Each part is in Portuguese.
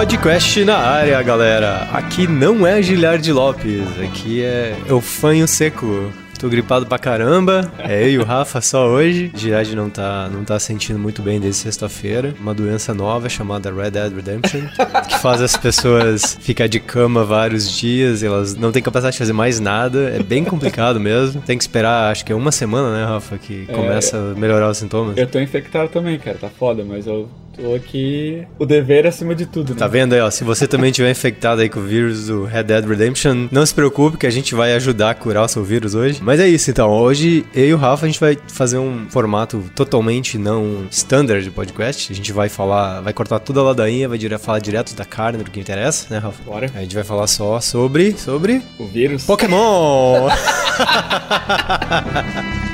Podcast na área, galera. Aqui não é Giliard Lopes, aqui é Eu Fanho Seco. Tô gripado pra caramba. É eu e o Rafa só hoje. Girard não tá, não tá sentindo muito bem desde sexta-feira. Uma doença nova chamada Red Dead Redemption, que faz as pessoas ficar de cama vários dias. elas não têm capacidade de fazer mais nada. É bem complicado mesmo. Tem que esperar, acho que é uma semana, né, Rafa, que é, começa a melhorar os sintomas. Eu tô infectado também, cara. Tá foda, mas eu Tô aqui o dever acima de tudo. Né? Tá vendo aí, ó? Se você também tiver infectado aí com o vírus do Red Dead Redemption, não se preocupe que a gente vai ajudar a curar o seu vírus hoje. Mas é isso então. Hoje eu e o Rafa a gente vai fazer um formato totalmente não standard de podcast. A gente vai falar, vai cortar toda a ladainha, vai dire falar direto da carne do que interessa, né, Rafa? Bora. A gente vai falar só sobre sobre o vírus Pokémon.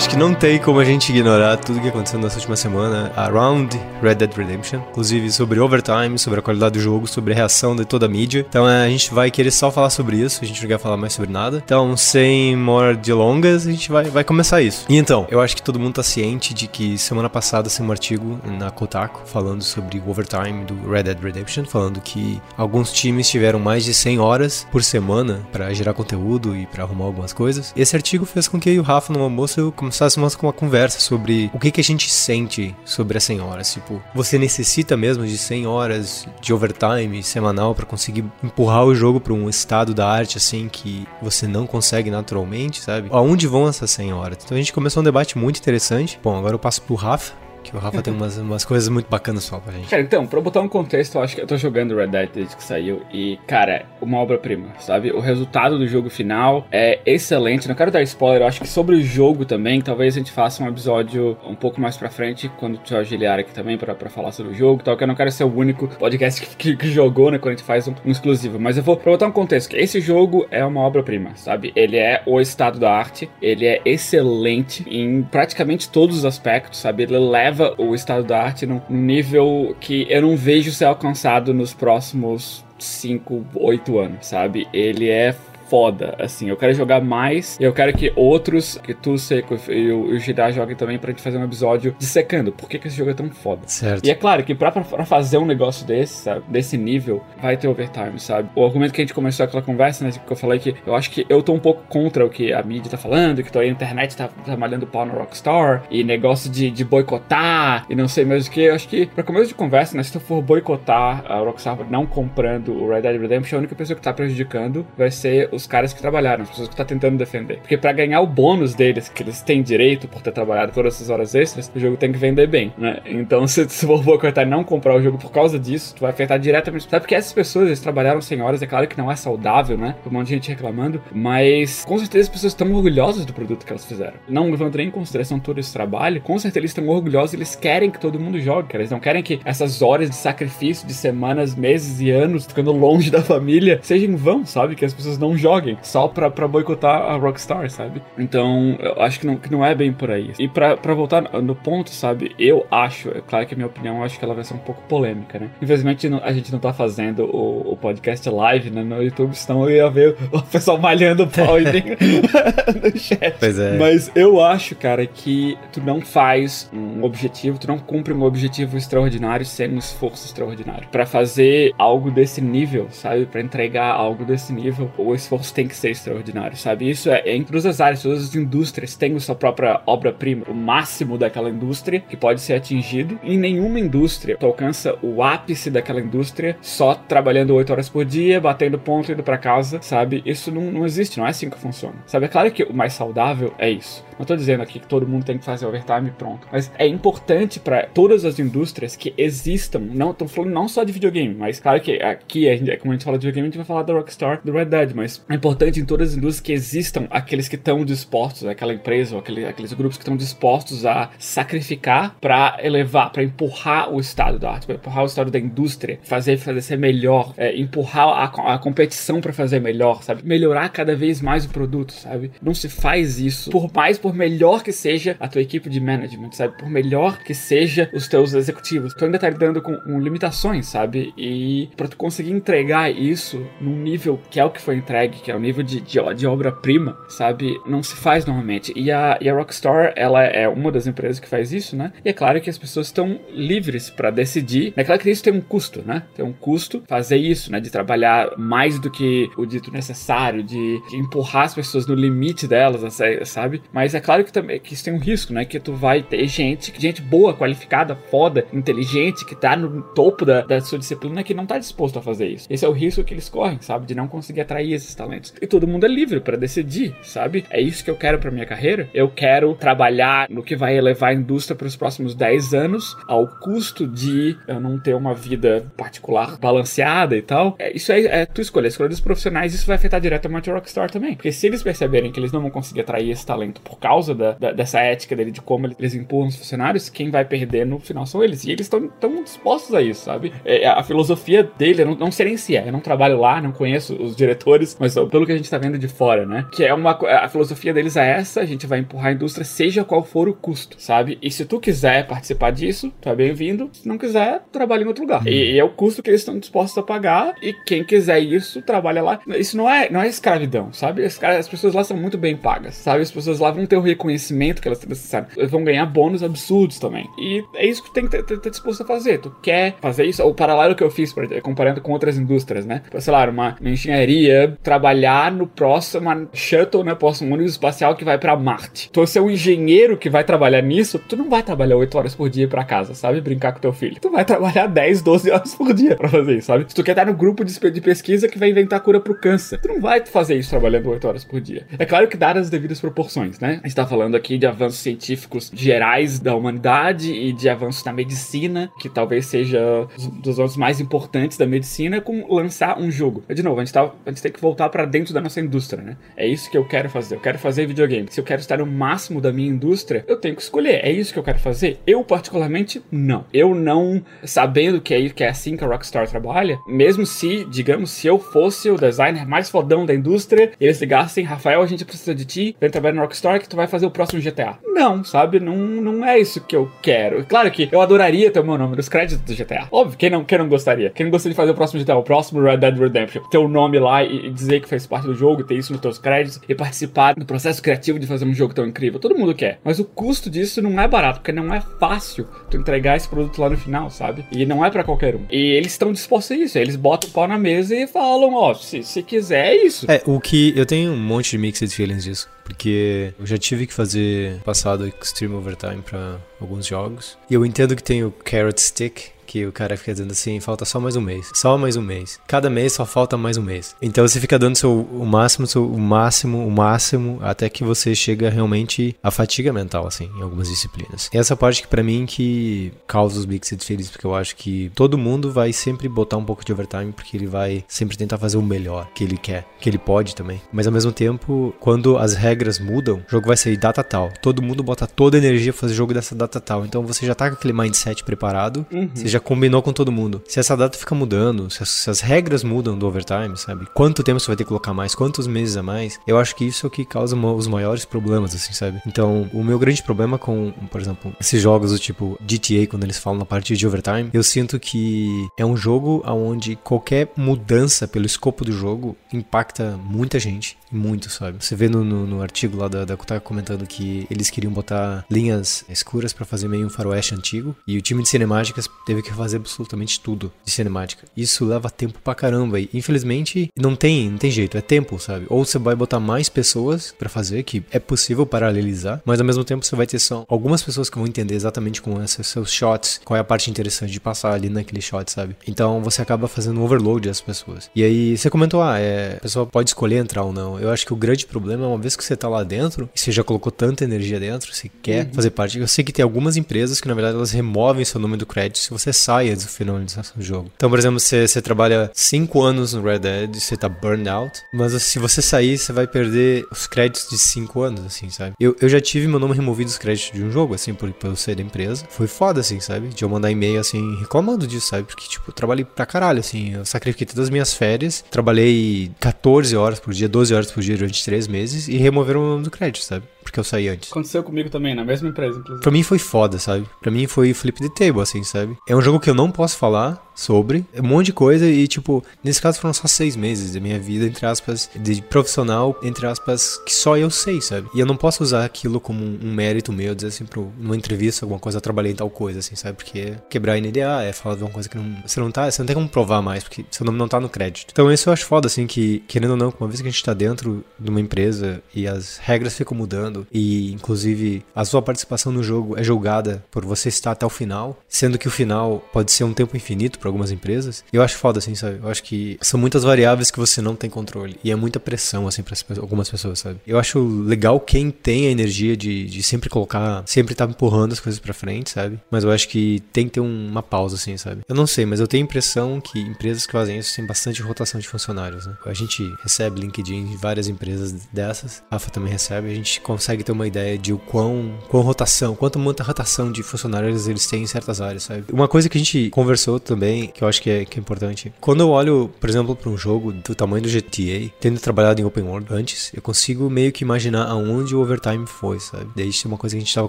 acho que não tem como a gente ignorar tudo que aconteceu nessa última semana around Red Dead Redemption, inclusive sobre overtime, sobre a qualidade do jogo, sobre a reação de toda a mídia. Então é, a gente vai querer só falar sobre isso, a gente não quer falar mais sobre nada. Então, sem more delongas, a gente vai, vai começar isso. E então, eu acho que todo mundo tá ciente de que semana passada saiu um artigo na Kotaku falando sobre o overtime do Red Dead Redemption, falando que alguns times tiveram mais de 100 horas por semana para gerar conteúdo e para arrumar algumas coisas. Esse artigo fez com que o Rafa no almoço começássemos com uma conversa sobre o que, que a gente sente sobre as 100 horas. Tipo, você necessita mesmo de 100 horas de overtime semanal para conseguir empurrar o jogo para um estado da arte assim que você não consegue naturalmente, sabe? Aonde vão essas 100 horas? Então a gente começou um debate muito interessante. Bom, agora eu passo pro Rafa que o Rafa tem umas, umas coisas muito bacanas só pra gente. Cara, então, pra botar um contexto, eu acho que eu tô jogando Red Dead desde que saiu e, cara, uma obra-prima, sabe? O resultado do jogo final é excelente. Não quero dar spoiler, eu acho que sobre o jogo também, talvez a gente faça um episódio um pouco mais pra frente, quando o Giliar aqui também, pra, pra falar sobre o jogo tal, que eu não quero ser o único podcast que, que, que jogou, né, quando a gente faz um, um, exclusivo. Mas eu vou, pra botar um contexto, que esse jogo é uma obra-prima, sabe? Ele é o estado da arte, ele é excelente em praticamente todos os aspectos, sabe? Ele leva o estado da arte num nível que eu não vejo ser alcançado nos próximos 5, 8 anos, sabe? Ele é foda, assim. Eu quero jogar mais. Eu quero que outros, que tu, Seco e o, Girá joguem também pra gente fazer um episódio dissecando por que, que esse jogo é tão foda. Certo. E é claro que pra, pra fazer um negócio desse, sabe, desse nível, vai ter overtime, sabe? O argumento que a gente começou aquela conversa, né, que eu falei que eu acho que eu tô um pouco contra o que a mídia tá falando, que a internet tá, tá malhando pau no Rockstar, e negócio de, de boicotar, e não sei mais o que. Eu acho que, pra começo de conversa, né, se tu for boicotar a Rockstar não comprando o Red Dead Redemption, a única pessoa que tá prejudicando vai ser os caras que trabalharam, as pessoas que tá tentando defender. Porque para ganhar o bônus deles, que eles têm direito por ter trabalhado todas essas horas extras, o jogo tem que vender bem, né? Então, se tu for boicotar e não comprar o jogo por causa disso, tu vai afetar diretamente. Sabe porque essas pessoas, eles trabalharam 100 horas, é claro que não é saudável, né? Tem um monte de gente reclamando, mas com certeza as pessoas estão orgulhosas do produto que elas fizeram. Não levando nem em consideração todo esse trabalho, com certeza eles estão orgulhosos, eles querem que todo mundo jogue. Eles não querem que essas horas de sacrifício de semanas, meses e anos ficando longe da família sejam em vão, sabe? Que as pessoas não joguem só pra, pra boicotar a Rockstar, sabe? Então, eu acho que não, que não é bem por aí. E pra, pra voltar no ponto, sabe? Eu acho, é claro que a minha opinião, eu acho que ela vai ser um pouco polêmica, né? Infelizmente, a gente não tá fazendo o, o podcast live né, no YouTube, senão eu ia ver o pessoal malhando o pau no chat. Pois é. Mas eu acho, cara, que tu não faz um objetivo, tu não cumpre um objetivo extraordinário sem um esforço extraordinário. Para fazer algo desse nível, sabe? Para entregar algo desse nível, o esforço esforço tem que ser extraordinário, sabe? Isso é, é em todas as áreas, todas as indústrias têm a sua própria obra-prima, o máximo daquela indústria que pode ser atingido. Em nenhuma indústria alcança o ápice daquela indústria só trabalhando 8 horas por dia, batendo ponto e indo para casa, sabe? Isso não, não existe, não é assim que funciona. Sabe? É claro que o mais saudável é isso. Não tô dizendo aqui que todo mundo tem que fazer overtime e pronto. Mas é importante para todas as indústrias que existam. Não tô falando não só de videogame, mas claro que aqui, a gente, como a gente fala de videogame, a gente vai falar da Rockstar, do Red Dead. Mas é importante em todas as indústrias que existam aqueles que estão dispostos, aquela empresa ou aquele, aqueles grupos que estão dispostos a sacrificar para elevar, para empurrar o estado da arte, para empurrar o estado da indústria, fazer fazer ser melhor, é, empurrar a, a competição para fazer melhor, sabe? Melhorar cada vez mais o produto, sabe? Não se faz isso por mais por melhor que seja a tua equipe de management, sabe? Por melhor que seja os teus executivos, tu ainda tá lidando com, com limitações, sabe? E para tu conseguir entregar isso num nível que é o que foi entregue, que é o nível de, de, de obra-prima, sabe? Não se faz normalmente. E a, e a Rockstar, ela é uma das empresas que faz isso, né? E é claro que as pessoas estão livres para decidir. É claro que isso tem um custo, né? Tem um custo fazer isso, né? De trabalhar mais do que o dito necessário, de, de empurrar as pessoas no limite delas, sabe? Mas é claro que também que isso tem um risco, né? Que tu vai ter gente, gente boa, qualificada, foda, inteligente, que tá no topo da, da sua disciplina que não tá disposto a fazer isso. Esse é o risco que eles correm, sabe? De não conseguir atrair esses talentos. E todo mundo é livre para decidir, sabe? É isso que eu quero para minha carreira. Eu quero trabalhar no que vai elevar a indústria para os próximos 10 anos, ao custo de eu não ter uma vida particular balanceada e tal. É, isso é, é tu escolha. A escolha dos profissionais, isso vai afetar diretamente o Rockstar também. Porque se eles perceberem que eles não vão conseguir atrair esse talento por causa causa da, da, dessa ética dele, de como eles empurram os funcionários, quem vai perder no final são eles. E eles estão dispostos a isso, sabe? É, a filosofia dele, eu não, não sei nem se é, eu não trabalho lá, não conheço os diretores, mas pelo que a gente tá vendo de fora, né? Que é uma. A filosofia deles é essa, a gente vai empurrar a indústria, seja qual for o custo, sabe? E se tu quiser participar disso, tu é bem-vindo. Se não quiser, trabalha em outro lugar. E, e, é o custo que eles estão dispostos a pagar, e quem quiser isso, trabalha lá. Isso não é, não é escravidão, sabe? As, as pessoas lá são muito bem pagas, sabe? As pessoas lá vão ter o reconhecimento que elas necessário. Vão ganhar bônus absurdos também. E é isso que tem que estar disposto a fazer. Tu quer fazer isso? O paralelo que eu fiz, comparando com outras indústrias, né? Sei lá, uma, uma engenharia, trabalhar no próximo shuttle, né? Próximo ônibus espacial que vai para Marte. Tu ser um engenheiro que vai trabalhar nisso, tu não vai trabalhar 8 horas por dia para casa, sabe? Brincar com teu filho. Tu vai trabalhar 10, 12 horas por dia para fazer isso, sabe? Se tu quer estar no grupo de, pesquisa que vai inventar cura pro câncer, tu não vai fazer isso trabalhando 8 horas por dia. É claro que dadas as devidas proporções, né? A gente tá falando aqui de avanços científicos gerais da humanidade e de avanços na medicina, que talvez seja um dos avanços mais importantes da medicina, com lançar um jogo. De novo, a gente, tá, a gente tem que voltar para dentro da nossa indústria, né? É isso que eu quero fazer. Eu quero fazer videogame. Se eu quero estar no máximo da minha indústria, eu tenho que escolher. É isso que eu quero fazer? Eu, particularmente, não. Eu não, sabendo que é, que é assim que a Rockstar trabalha, mesmo se, digamos, se eu fosse o designer mais fodão da indústria, eles ligassem, Rafael, a gente precisa de ti, vem trabalhar na Rockstar que tu vai fazer o próximo GTA. Não, sabe? Não, não é isso que eu quero. Claro que eu adoraria ter o meu nome nos créditos do GTA. Óbvio, quem não, quem não gostaria? Quem não gostaria de fazer o próximo GTA, o próximo Red Dead Redemption? Ter o nome lá e dizer que fez parte do jogo, ter isso nos teus créditos e participar do processo criativo de fazer um jogo tão incrível. Todo mundo quer. Mas o custo disso não é barato, porque não é fácil tu entregar esse produto lá no final, sabe? E não é para qualquer um. E eles estão dispostos a isso. Eles botam o pau na mesa e falam, ó, oh, se, se quiser, é isso. É, o que eu tenho um monte de mixed feelings disso porque eu já tive que fazer passado Extreme Overtime para alguns jogos. E eu entendo que tem o Carrot Stick, que o cara fica dizendo assim, falta só mais um mês, só mais um mês. Cada mês só falta mais um mês. Então você fica dando seu, o máximo, seu, o máximo, o máximo, até que você chega realmente à fatiga mental, assim, em algumas disciplinas. E essa parte que para mim que causa os mixed feelings, porque eu acho que todo mundo vai sempre botar um pouco de overtime, porque ele vai sempre tentar fazer o melhor que ele quer, que ele pode também. Mas ao mesmo tempo, quando as regras mudam, o jogo vai sair data tal. Todo mundo bota toda a energia pra fazer jogo dessa data tal. Então você já tá com aquele mindset preparado, uhum. você já combinou com todo mundo. Se essa data fica mudando, se as, se as, regras mudam do overtime, sabe? Quanto tempo você vai ter que colocar mais, quantos meses a mais, eu acho que isso é o que causa os maiores problemas, assim, sabe? Então, o meu grande problema com, por exemplo, esses jogos do tipo GTA, quando eles falam na parte de overtime, eu sinto que é um jogo onde qualquer mudança pelo escopo do jogo impacta muita gente, muito, sabe? Você vê no, no, no artigo lá da, da Kotaku comentando que eles queriam botar linhas escuras para fazer meio um faroeste antigo. E o time de cinemáticas teve que fazer absolutamente tudo de cinemática. Isso leva tempo pra caramba. E infelizmente não tem, não tem jeito, é tempo, sabe? Ou você vai botar mais pessoas para fazer, que é possível paralelizar, mas ao mesmo tempo você vai ter só algumas pessoas que vão entender exatamente como esses seus shots, qual é a parte interessante de passar ali naquele shot, sabe? Então você acaba fazendo um overload das pessoas. E aí você comentou, ah, é, a pessoa pode escolher entrar ou não. Eu acho que o grande problema é uma vez que você tá lá dentro, e você já colocou tanta energia dentro, você quer uhum. fazer parte. Eu sei que tem algumas empresas que na verdade elas removem seu nome do crédito se você sai antes do finalização do jogo. Então, por exemplo, você, você trabalha 5 anos no Red Dead, você tá burned out, mas se você sair, você vai perder os créditos de 5 anos, assim, sabe? Eu, eu já tive meu nome removido dos créditos de um jogo, assim, por, por eu ser da empresa. Foi foda, assim, sabe? De eu mandar e-mail, assim, reclamando disso, sabe? Porque, tipo, eu trabalhei pra caralho, assim. Eu sacrifiquei todas as minhas férias, trabalhei 14 horas por dia, 12 horas por dia durante 3 meses e removeram o nome do crédito, sabe? Porque eu saí antes. Aconteceu comigo também, na mesma empresa, inclusive. Pra mim foi foda, sabe? Pra mim foi flip the table, assim, sabe? É um jogo que eu não posso falar sobre, é um monte de coisa e, tipo, nesse caso foram só seis meses da minha vida, entre aspas, de profissional, entre aspas, que só eu sei, sabe? E eu não posso usar aquilo como um mérito meu, dizer assim, pro, numa entrevista, alguma coisa, eu trabalhei em tal coisa, assim, sabe? Porque é quebrar a NDA, é falar de uma coisa que não, você não tá, você não tem como provar mais, porque seu nome não tá no crédito. Então isso eu acho foda, assim, que, querendo ou não, uma vez que a gente tá dentro de uma empresa e as regras ficam mudando e, inclusive, a sua participação no jogo é julgada por você estar até o final, sendo que o final pode ser um tempo infinito para algumas empresas. Eu acho foda, assim, sabe? Eu acho que são muitas variáveis que você não tem controle. E é muita pressão, assim, para algumas pessoas, sabe? Eu acho legal quem tem a energia de, de sempre colocar, sempre estar tá empurrando as coisas para frente, sabe? Mas eu acho que tem que ter uma pausa, assim, sabe? Eu não sei, mas eu tenho a impressão que empresas que fazem isso têm bastante rotação de funcionários, né? A gente recebe LinkedIn de várias empresas dessas, a AFA também recebe, a gente consegue ter uma ideia de o quão, quão rotação, quanto muita rotação de funcionários eles têm em certas áreas, sabe? Uma coisa que a gente conversou também, que eu acho que é, que é importante, quando eu olho, por exemplo, para um jogo do tamanho do GTA, tendo trabalhado em open world antes, eu consigo meio que imaginar aonde o overtime foi, sabe? Daí é uma coisa que a gente estava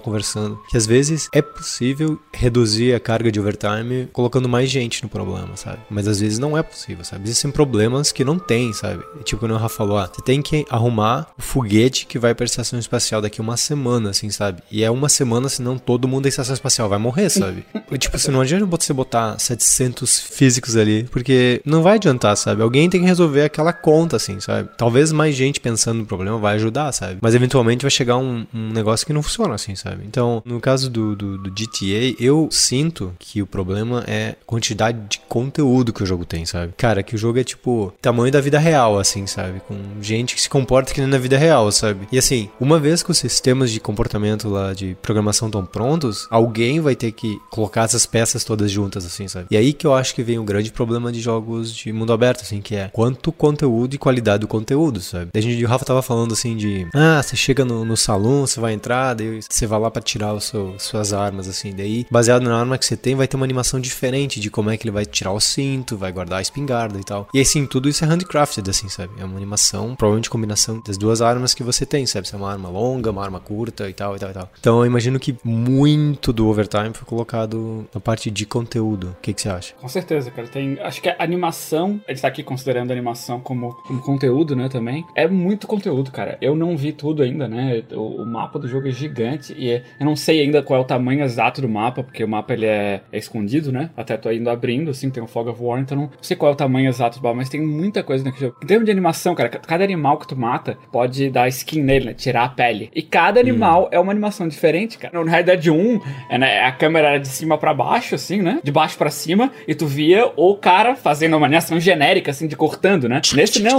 conversando, que às vezes é possível reduzir a carga de overtime colocando mais gente no problema, sabe? Mas às vezes não é possível, sabe? Existem problemas que não tem, sabe? Tipo, quando o Rafa falou, ah, você tem que arrumar o foguete que vai para a estação espacial daqui uma semana semana, assim, sabe? E é uma semana, senão todo mundo da estação espacial vai morrer, sabe? tipo, assim, não adianta você botar 700 físicos ali, porque não vai adiantar, sabe? Alguém tem que resolver aquela conta, assim, sabe? Talvez mais gente pensando no problema vai ajudar, sabe? Mas eventualmente vai chegar um, um negócio que não funciona, assim, sabe? Então, no caso do, do, do GTA, eu sinto que o problema é a quantidade de conteúdo que o jogo tem, sabe? Cara, que o jogo é tipo tamanho da vida real, assim, sabe? Com gente que se comporta que nem na vida real, sabe? E assim, uma vez que os sistemas de comportamento lá de programação estão prontos, alguém vai ter que colocar essas peças todas juntas, assim, sabe? E aí que eu acho que vem o grande problema de jogos de mundo aberto, assim, que é quanto conteúdo e qualidade do conteúdo, sabe? A gente, o Rafa tava falando assim de, ah, você chega no, no salão, você vai entrar, daí você vai lá para tirar o seu, suas armas, assim, daí baseado na arma que você tem, vai ter uma animação diferente de como é que ele vai tirar o cinto, vai guardar a espingarda e tal. E assim, tudo isso é handcrafted, assim, sabe? É uma animação, provavelmente combinação das duas armas que você tem, sabe? Se é uma arma longa, uma arma curta, curta e tal, e tal, e tal. Então eu imagino que muito do overtime foi colocado na parte de conteúdo. O que, que você acha? Com certeza, cara. Tem, acho que a animação, a gente tá aqui considerando a animação como, como conteúdo, né, também. É muito conteúdo, cara. Eu não vi tudo ainda, né? O, o mapa do jogo é gigante e é, eu não sei ainda qual é o tamanho exato do mapa, porque o mapa ele é, é escondido, né? Até tô indo abrindo, assim, tem o Fog of War, então não sei qual é o tamanho exato do mapa, mas tem muita coisa naquele jogo. Em termos de animação, cara, cada animal que tu mata pode dar skin nele, né? Tirar a pele. E cada animal animal é uma animação diferente, cara. No Red Dead 1, é, né, a câmera era de cima para baixo, assim, né? De baixo para cima, e tu via o cara fazendo uma animação genérica, assim, de cortando, né? Nesse não.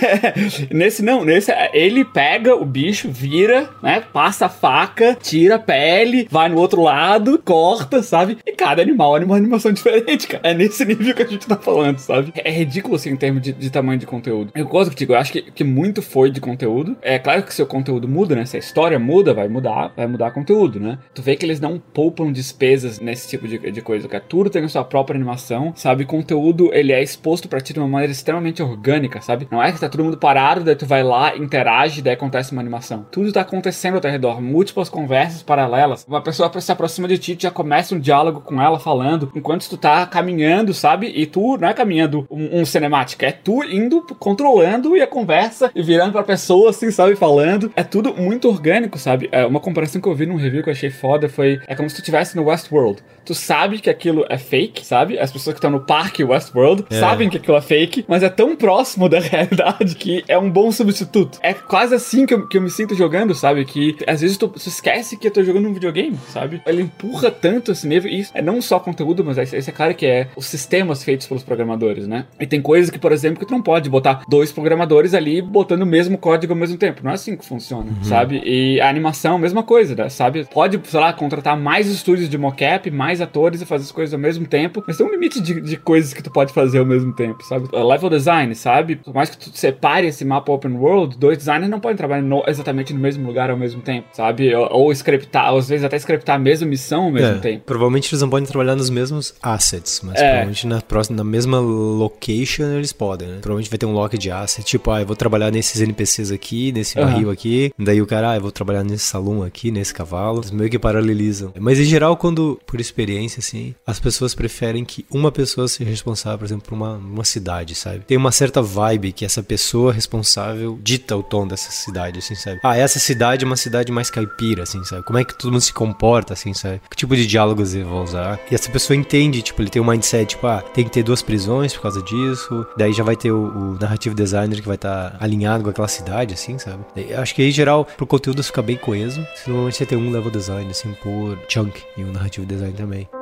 nesse não. Nesse, ele pega o bicho, vira, né? Passa a faca, tira a pele, vai no outro lado, corta, sabe? E cada animal é uma animação diferente, cara. É nesse nível que a gente tá falando, sabe? É ridículo, assim, em termos de, de tamanho de conteúdo. Eu gosto que digo, eu acho que, que muito foi de conteúdo. É claro que seu conteúdo muda, né? Se a história muda, vai mudar, vai mudar conteúdo, né? Tu vê que eles não poupam despesas nesse tipo de, de coisa, que tudo tem a sua própria animação, sabe? Conteúdo, ele é exposto para ti de uma maneira extremamente orgânica, sabe? Não é que tá todo mundo parado, daí tu vai lá, interage, daí acontece uma animação. Tudo tá acontecendo ao teu redor, múltiplas conversas paralelas. Uma pessoa se aproxima de ti, já começa um diálogo com ela falando, enquanto tu tá caminhando, sabe? E tu não é caminhando um, um cinemático, é tu indo controlando e a conversa e virando pra pessoa, assim, sabe? Falando. É tudo muito orgânico, sabe? É uma comparação que eu vi num review que eu achei foda foi: é como se tu estivesse no Westworld. Tu sabe que aquilo é fake, sabe? As pessoas que estão no parque Westworld é. sabem que aquilo é fake, mas é tão próximo da realidade que é um bom substituto. É quase assim que eu, que eu me sinto jogando, sabe? Que às vezes tu, tu esquece que eu tô jogando um videogame, sabe? Ele empurra tanto esse nível. E é não só conteúdo, mas esse é claro que é os sistemas feitos pelos programadores, né? E tem coisas que, por exemplo, que tu não pode botar dois programadores ali botando o mesmo código ao mesmo tempo. Não é assim que funciona, uhum. sabe? E a animação, mesma coisa, né? sabe? Pode, sei lá, contratar mais estúdios de mocap, mais atores e fazer as coisas ao mesmo tempo, mas tem um limite de, de coisas que tu pode fazer ao mesmo tempo, sabe? Level design, sabe? Por mais que tu separe esse mapa open world, dois designers não podem trabalhar no, exatamente no mesmo lugar ao mesmo tempo, sabe? Ou, ou scriptar, às vezes até scriptar a mesma missão ao mesmo é, tempo. Provavelmente eles não podem trabalhar nos mesmos assets, mas é. provavelmente na, próxima, na mesma location eles podem, né? Provavelmente vai ter um lock de assets, tipo, ah, eu vou trabalhar nesses NPCs aqui, nesse uhum. barril aqui, daí o cara, ah, eu vou trabalhar nesse salão aqui, nesse cavalo, eles meio que paralelizam. Mas em geral, quando, por experiência, assim, as pessoas preferem que uma pessoa seja responsável, por exemplo, por uma, uma cidade, sabe? Tem uma certa vibe que essa pessoa responsável dita o tom dessa cidade, assim, sabe? Ah, essa cidade é uma cidade mais caipira, assim, sabe? Como é que todo mundo se comporta, assim, sabe? Que tipo de diálogos ele usar? E essa pessoa entende, tipo, ele tem um mindset, tipo, ah, tem que ter duas prisões por causa disso, daí já vai ter o, o narrative designer que vai estar tá alinhado com aquela cidade, assim, sabe? Eu acho que aí, em geral, pro conteúdo ficar bem coeso, normalmente você tem um level design, assim, por chunk e um narrative design também.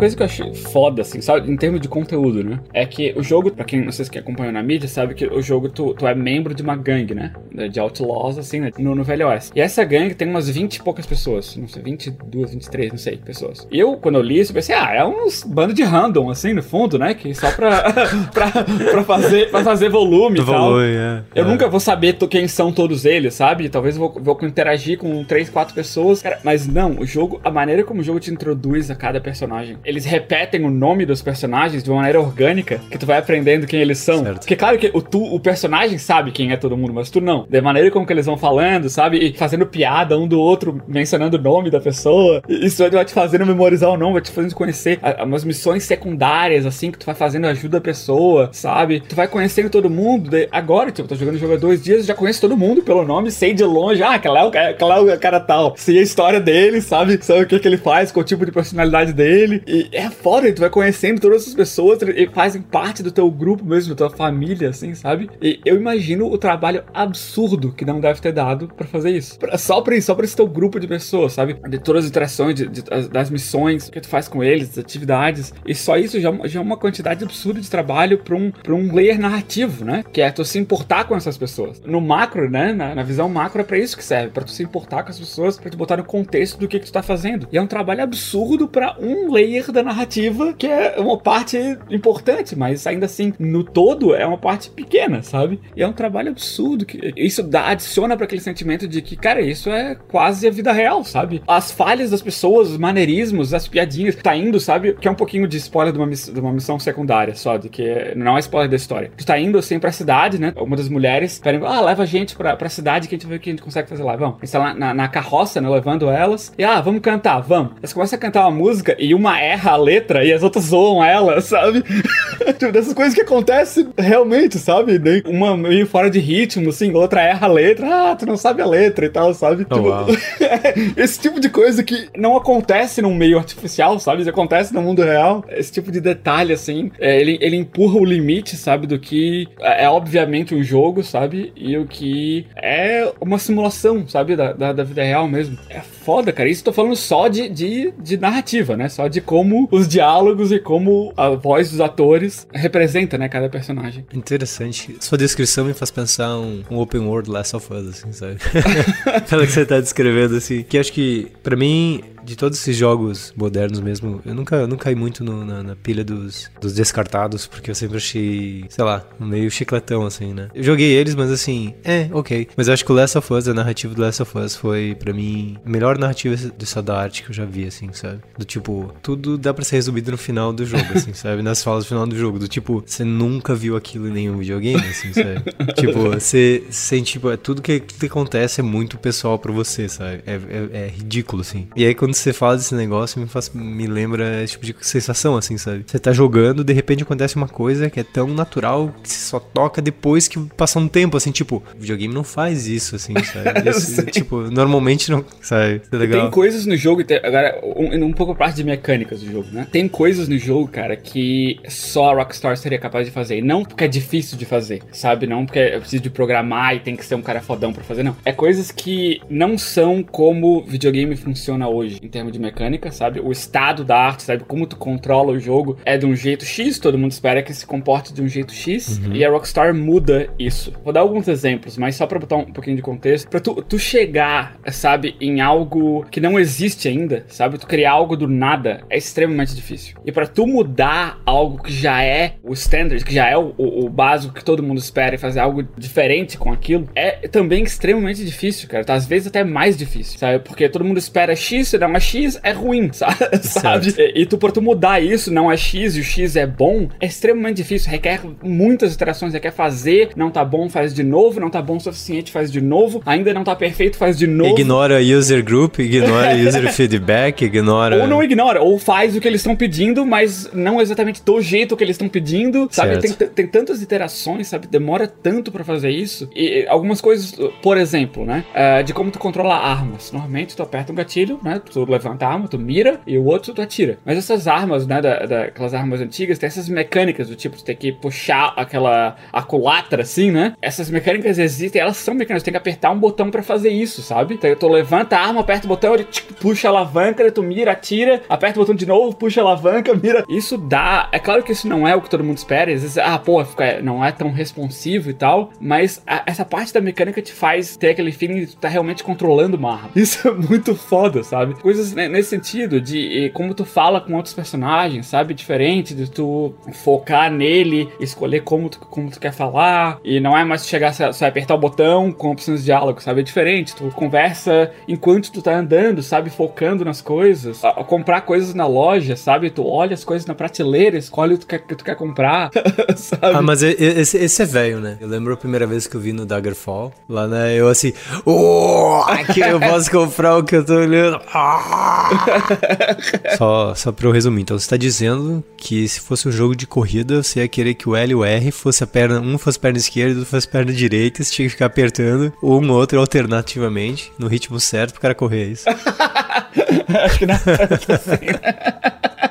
Coisa que eu achei foda, assim, sabe? Em termos de conteúdo, né? É que o jogo, pra quem não sei se acompanhou na mídia, sabe que o jogo tu, tu é membro de uma gangue, né? De outlaws, assim, né? no, no Velho Oeste. E essa gangue tem umas 20 e poucas pessoas. Não sei, 22, 23, não sei, pessoas. E eu, quando eu li isso, eu pensei, ah, é uns bando de random, assim, no fundo, né? Que só pra, pra, pra, fazer, pra fazer volume e tal. Volume, é, eu é. nunca vou saber quem são todos eles, sabe? Talvez eu vou, vou interagir com 3, 4 pessoas. Cara, mas não, o jogo, a maneira como o jogo te introduz a cada personagem eles repetem o nome dos personagens de uma maneira orgânica, que tu vai aprendendo quem eles são. Certo. Porque claro que o, tu, o personagem sabe quem é todo mundo, mas tu não. Da maneira como que eles vão falando, sabe? E fazendo piada um do outro, mencionando o nome da pessoa. Isso vai te fazendo memorizar o nome, vai te fazendo conhecer umas missões secundárias, assim, que tu vai fazendo ajuda a pessoa, sabe? Tu vai conhecendo todo mundo. Agora, tipo, tô jogando o jogo há dois dias, já conheço todo mundo pelo nome, sei de longe, ah, aquela é o, aquela é o cara tal. Sei a história dele, sabe? Sabe o que, que ele faz, qual o tipo de personalidade dele. E é foda, tu vai conhecendo todas essas pessoas e fazem parte do teu grupo mesmo, da tua família, assim, sabe? E eu imagino o trabalho absurdo que não deve ter dado para fazer isso. Pra, só pra só pra esse teu grupo de pessoas, sabe? De todas as interações, de, de, das missões que tu faz com eles, das atividades. E só isso já, já é uma quantidade absurda de trabalho pra um, pra um layer narrativo, né? Que é tu se importar com essas pessoas. No macro, né? Na, na visão macro é pra isso que serve, para tu se importar com as pessoas, pra tu botar no contexto do que, que tu tá fazendo. E é um trabalho absurdo para um layer da narrativa, que é uma parte importante, mas ainda assim, no todo, é uma parte pequena, sabe? E é um trabalho absurdo. que Isso dá, adiciona para aquele sentimento de que, cara, isso é quase a vida real, sabe? As falhas das pessoas, os maneirismos, as piadinhas, tá indo, sabe? Que é um pouquinho de spoiler de uma, miss de uma missão secundária só, de que não é spoiler da história. Tu tá indo assim pra cidade, né? Uma das mulheres, pera, ah, leva a gente pra, pra cidade que a gente vê que a gente consegue fazer lá. Vamos. Eles tá lá na, na carroça, né? Levando elas. E ah, vamos cantar, vamos. Eles começam a cantar uma música e uma erra letra e as outras zoam ela, sabe? tipo, dessas coisas que acontecem realmente, sabe? Uma meio fora de ritmo, assim, outra erra a letra, ah, tu não sabe a letra e tal, sabe? Oh, tipo, wow. esse tipo de coisa que não acontece num meio artificial, sabe? Isso acontece no mundo real. Esse tipo de detalhe, assim, é, ele, ele empurra o limite, sabe? Do que é, é obviamente um jogo, sabe? E o que é uma simulação, sabe? Da, da, da vida real mesmo. É foda, cara. Isso tô falando só de, de, de narrativa, né? Só de como os diálogos e como a voz dos atores representa, né, cada personagem. Interessante. Sua descrição me faz pensar um, um open world Last of Us, assim, sabe? Pelo que você tá descrevendo, assim. Que acho que, para mim, de todos esses jogos modernos mesmo, eu nunca, nunca caí muito no, na, na, pilha dos, dos descartados, porque eu sempre achei, sei lá, meio chicletão, assim, né? Eu joguei eles, mas assim, é, ok. Mas eu acho que o Last of Us, a narrativa do Last of Us foi, para mim, a melhor narrativa dessa da arte que eu já vi, assim, sabe? Do tipo, tudo dá pra ser resumido no final do jogo, assim, sabe? Nas falas do final do jogo. Do tipo, você nunca viu aquilo em nenhum videogame, assim, sabe? tipo, você sente, tipo, é tudo que, que acontece é muito pessoal pra você, sabe? É, é, é, ridículo, assim. E aí quando você fala desse negócio, me, faz, me lembra esse tipo de sensação, assim, sabe? Você tá jogando, de repente acontece uma coisa que é tão natural que você só toca depois que passa um tempo, assim, tipo, o videogame não faz isso, assim, sabe? Isso, tipo, normalmente não, sabe? É legal. Tem coisas no jogo, agora, um, um pouco parte de mecânicas do jogo, né? Tem coisas no jogo, cara, que só a Rockstar seria capaz de fazer. E não porque é difícil de fazer, sabe? Não porque eu preciso de programar e tem que ser um cara fodão pra fazer, não. É coisas que não são como videogame funciona hoje, em termos de mecânica, sabe? O estado da arte, sabe? Como tu controla o jogo é de um jeito X, todo mundo espera que se comporte de um jeito X, uhum. e a Rockstar muda isso. Vou dar alguns exemplos, mas só pra botar um pouquinho de contexto. Pra tu, tu chegar, sabe, em algo que não existe ainda, sabe? Tu criar algo do nada é extremamente difícil. E para tu mudar algo que já é o standard, que já é o, o, o, básico que todo mundo espera e fazer algo diferente com aquilo, é também extremamente difícil, cara. Tá, às vezes até mais difícil, sabe? Porque todo mundo espera X, se não é X, é ruim, sabe? E, e tu, pra tu mudar isso, não é X e o X é bom, é extremamente difícil. Requer muitas iterações, requer fazer, não tá bom, faz de novo, não tá bom o suficiente, faz de novo, ainda não tá perfeito, faz de novo. Ignora user group, ignora user feedback, ignora. Ou não ignora, ou faz o que eles estão pedindo, mas não exatamente do jeito que eles estão pedindo, sabe? Tem, tem tantas iterações, sabe? Demora tanto para fazer isso. E algumas coisas, por exemplo, né? Uh, de como tu controla armas. Normalmente tu aperta um gatilho, né? Tu levanta a arma, tu mira, e o outro tu atira. Mas essas armas, né? Da, da, aquelas armas antigas, tem essas mecânicas do tipo, tu tem que puxar aquela a culatra, assim, né? Essas mecânicas existem, elas são mecânicas, tu tem que apertar um botão para fazer isso, sabe? Então tu levanta a arma, aperta o botão, ele puxa a alavanca, tu mira, atira, aperta o botão de novo, puxa a alavanca, mira. Isso dá. É claro que isso não é o que todo mundo espera. Às vezes, ah, pô, não é tão responsivo e tal. Mas a, essa parte da mecânica te faz ter aquele feeling de tu tá realmente controlando uma arma. Isso é muito foda, sabe? Coisas nesse sentido de como tu fala com outros personagens, sabe? Diferente de tu focar nele, escolher como tu, como tu quer falar. E não é mais chegar, só apertar o botão com opções de diálogo, sabe? É diferente. Tu conversa enquanto tu tá andando, sabe? Focando nas coisas. A, a comprar coisas na loja, sabe? Tu olha as coisas na prateleira, escolhe o que tu quer, que tu quer comprar, sabe? Ah, mas esse, esse é velho, né? Eu lembro a primeira vez que eu vi no Daggerfall, lá, né? Eu assim, oh, aqui eu posso comprar o que eu tô olhando. só, só pra eu resumir, então você tá dizendo que se fosse um jogo de corrida, você ia querer que o L e o R fosse a perna, um fosse perna esquerda e outro fosse perna direita, você tinha que ficar apertando um ou outro alternativamente, no ritmo certo pro cara correr, é isso? Acho que não é assim.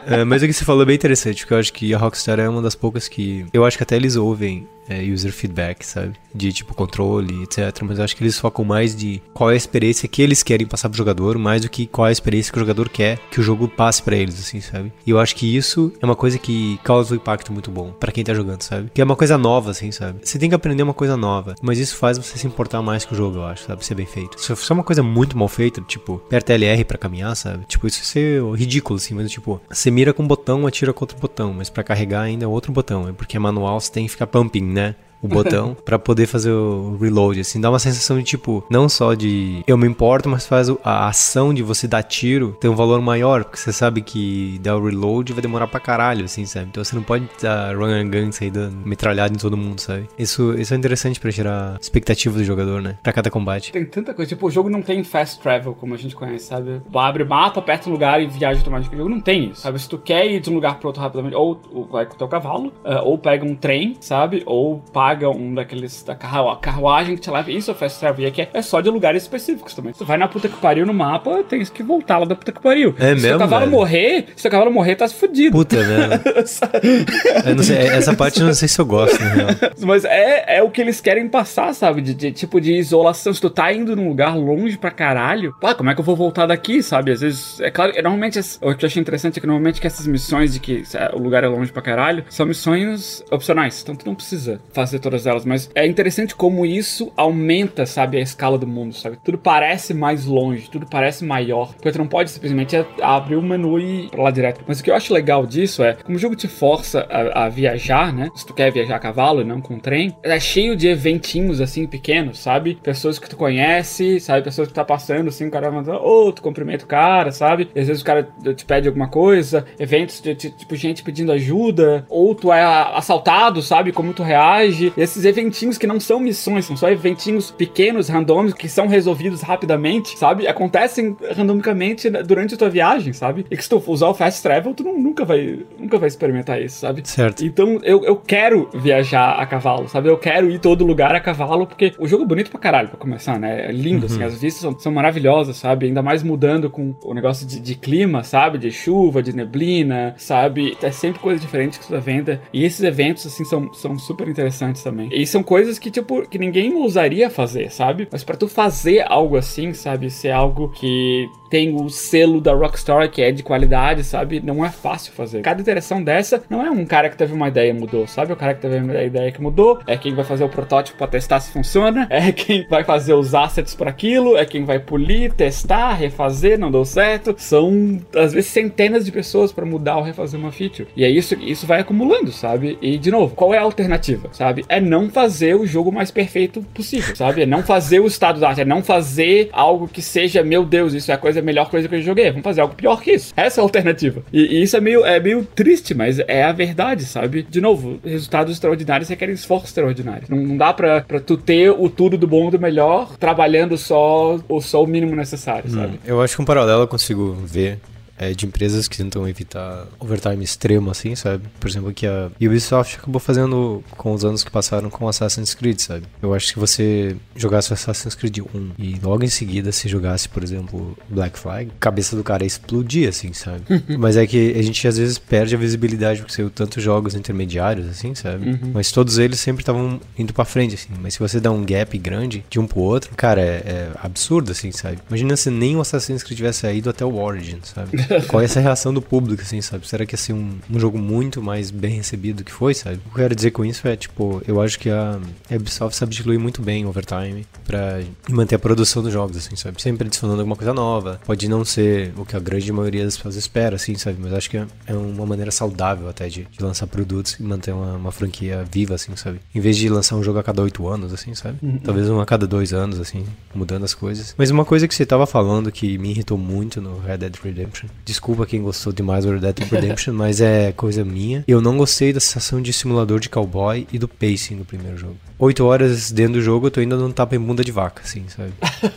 É, mas o que você falou é bem interessante, porque eu acho que a Rockstar é uma das poucas que. Eu acho que até eles ouvem é, user feedback, sabe? De tipo controle, etc. Mas eu acho que eles focam mais de qual é a experiência que eles querem passar pro jogador, mais do que qual é a experiência que o jogador quer que o jogo passe para eles, assim, sabe? E eu acho que isso é uma coisa que causa um impacto muito bom para quem tá jogando, sabe? Que é uma coisa nova, assim, sabe? Você tem que aprender uma coisa nova, mas isso faz você se importar mais com o jogo, eu acho, sabe? Ser bem feito. Se for uma coisa muito mal feita, tipo, aperta LR para caminhar, sabe? Tipo, isso ser ridículo, assim, mas tipo, você mira com um botão, atira com outro botão, mas para carregar ainda é outro botão, é porque é manual, você tem que ficar pumping, né? 呢？O botão para poder fazer o reload, assim, dá uma sensação de tipo, não só de eu me importo, mas faz a ação de você dar tiro ter um valor maior, porque você sabe que dar o reload vai demorar pra caralho, assim, sabe? Então você não pode dar run and gun, sair dando metralhada em todo mundo, sabe? Isso, isso é interessante para gerar expectativa do jogador, né? Pra cada combate. Tem tanta coisa, tipo, o jogo não tem fast travel, como a gente conhece, sabe? Abre mapa, aperta um lugar e viaja automaticamente. O jogo não tem isso, sabe? Se tu quer ir de um lugar pro outro rapidamente, ou, ou vai com o teu cavalo, uh, ou pega um trem, sabe? Ou paga paga um daqueles da carruagem que te leva. Isso é Fast Travel aqui é, é só de lugares específicos também. Você vai na puta que pariu no mapa, tem que voltar lá da puta que pariu. É se mesmo? O cavalo velho? morrer, se o cavalo morrer, tá se fudido. Puta, velho. sei, essa parte eu não sei se eu gosto, na real. Mas é, é o que eles querem passar, sabe? De, de, tipo de isolação. Se tu tá indo num lugar longe pra caralho, pá, como é que eu vou voltar daqui, sabe? Às vezes, é claro, normalmente, o que eu achei interessante é que normalmente que essas missões de que o lugar é longe pra caralho são missões opcionais. Então tu não precisa fazer todas elas, mas é interessante como isso aumenta, sabe, a escala do mundo, sabe? Tudo parece mais longe, tudo parece maior, porque tu não pode simplesmente abrir o menu e ir pra lá direto. Mas o que eu acho legal disso é, como o jogo te força a, a viajar, né? Se tu quer viajar a cavalo e não com trem, é cheio de eventinhos, assim, pequenos, sabe? Pessoas que tu conhece, sabe? Pessoas que tá passando, assim, o cara manda, ô, oh, tu cumprimenta o cara, sabe? E às vezes o cara te pede alguma coisa, eventos de, tipo gente pedindo ajuda, ou tu é assaltado, sabe? Como tu reage. Esses eventinhos que não são missões, são só eventinhos pequenos, randômicos, que são resolvidos rapidamente, sabe? Acontecem randomicamente durante a tua viagem, sabe? E que se tu usar o fast travel, tu não, nunca vai nunca vai experimentar isso, sabe? Certo. Então eu, eu quero viajar a cavalo, sabe? Eu quero ir todo lugar a cavalo, porque o jogo é bonito pra caralho, pra começar, né? É lindo, assim, uhum. assim, as vistas são, são maravilhosas, sabe? Ainda mais mudando com o negócio de, de clima, sabe? De chuva, de neblina, sabe? É sempre coisa diferente que tu tá vendo. E esses eventos, assim, são, são super interessantes também. E são coisas que, tipo, que ninguém ousaria fazer, sabe? Mas para tu fazer algo assim, sabe? Ser algo que tem o selo da Rockstar, que é de qualidade, sabe? Não é fácil fazer. Cada interação dessa não é um cara que teve uma ideia e mudou, sabe? O cara que teve uma ideia que mudou, é quem vai fazer o protótipo para testar se funciona, é quem vai fazer os assets para aquilo, é quem vai polir, testar, refazer, não deu certo. São, às vezes, centenas de pessoas para mudar ou refazer uma feature. E é isso, isso vai acumulando, sabe? E, de novo, qual é a alternativa, sabe? É não fazer o jogo mais perfeito possível, sabe? É não fazer o estado da arte, é não fazer algo que seja, meu Deus, isso é a coisa a melhor coisa que eu joguei. Vamos fazer algo pior que isso. Essa é a alternativa. E, e isso é meio, é meio triste, mas é a verdade, sabe? De novo, resultados extraordinários requerem esforço extraordinário. Não, não dá pra, pra tu ter o tudo do bom do melhor trabalhando só, ou só o mínimo necessário, hum, sabe? Eu acho que um paralelo eu consigo ver é, de empresas que tentam evitar overtime extremo, assim, sabe? Por exemplo, que a Ubisoft acabou fazendo com os anos que passaram com Assassin's Creed, sabe? Eu acho que você jogasse Assassin's Creed 1 e logo em seguida se jogasse, por exemplo, Black Flag, a cabeça do cara explodia, assim, sabe? Mas é que a gente às vezes perde a visibilidade porque saiu tantos jogos intermediários, assim, sabe? Uhum. Mas todos eles sempre estavam indo pra frente, assim. Mas se você dá um gap grande de um pro outro, cara, é, é absurdo, assim, sabe? Imagina se nem o Assassin's Creed tivesse saído até o Origin, sabe? Qual é essa reação do público, assim, sabe? Será que ia ser um, um jogo muito mais bem recebido que foi, sabe? O que eu quero dizer com isso é, tipo, eu acho que a Ubisoft sabe diluir muito bem o overtime pra manter a produção dos jogos, assim, sabe? Sempre adicionando alguma coisa nova. Pode não ser o que a grande maioria das pessoas espera, assim, sabe? Mas acho que é uma maneira saudável até de, de lançar produtos e manter uma, uma, franquia viva, assim, sabe? Em vez de lançar um jogo a cada oito anos, assim, sabe? Uhum. Talvez um a cada dois anos, assim, mudando as coisas. Mas uma coisa que você tava falando que me irritou muito no Red Dead Redemption, desculpa quem gostou demais do Red Dead Redemption, mas é coisa minha. Eu não gostei da sensação de simulador de cowboy e do pacing no primeiro jogo. Oito horas dentro do jogo, eu tô ainda num tapa em bunda de vaca, assim, sabe?